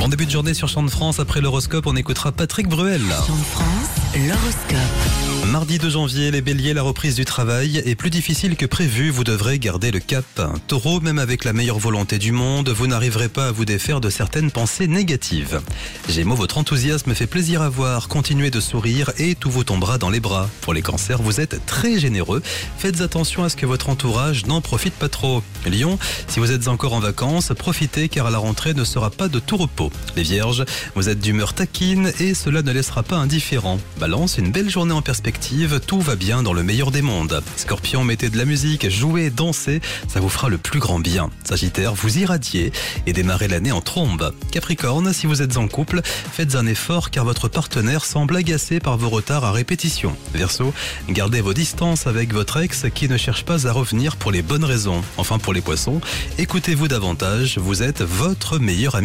Bon début de journée sur Champ de France. Après l'horoscope, on écoutera Patrick Bruel. Champ de France, l'horoscope. Mardi 2 janvier, les béliers, la reprise du travail est plus difficile que prévu. Vous devrez garder le cap. Taureau, même avec la meilleure volonté du monde, vous n'arriverez pas à vous défaire de certaines pensées négatives. Gémeaux, votre enthousiasme fait plaisir à voir. Continuez de sourire et tout vous tombera dans les bras. Pour les cancers, vous êtes très généreux. Faites attention à ce que votre entourage n'en profite pas trop. Lion, si vous êtes encore en vacances, profitez car la rentrée ne sera pas de tout repos. Les vierges, vous êtes d'humeur taquine et cela ne laissera pas indifférent. Balance, une belle journée en perspective, tout va bien dans le meilleur des mondes. Scorpion, mettez de la musique, jouez, dansez, ça vous fera le plus grand bien. Sagittaire, vous irradiez et démarrez l'année en trombe. Capricorne, si vous êtes en couple, faites un effort car votre partenaire semble agacé par vos retards à répétition. Verseau, gardez vos distances avec votre ex qui ne cherche pas à revenir pour les bonnes raisons. Enfin pour les poissons, écoutez-vous davantage, vous êtes votre meilleur ami.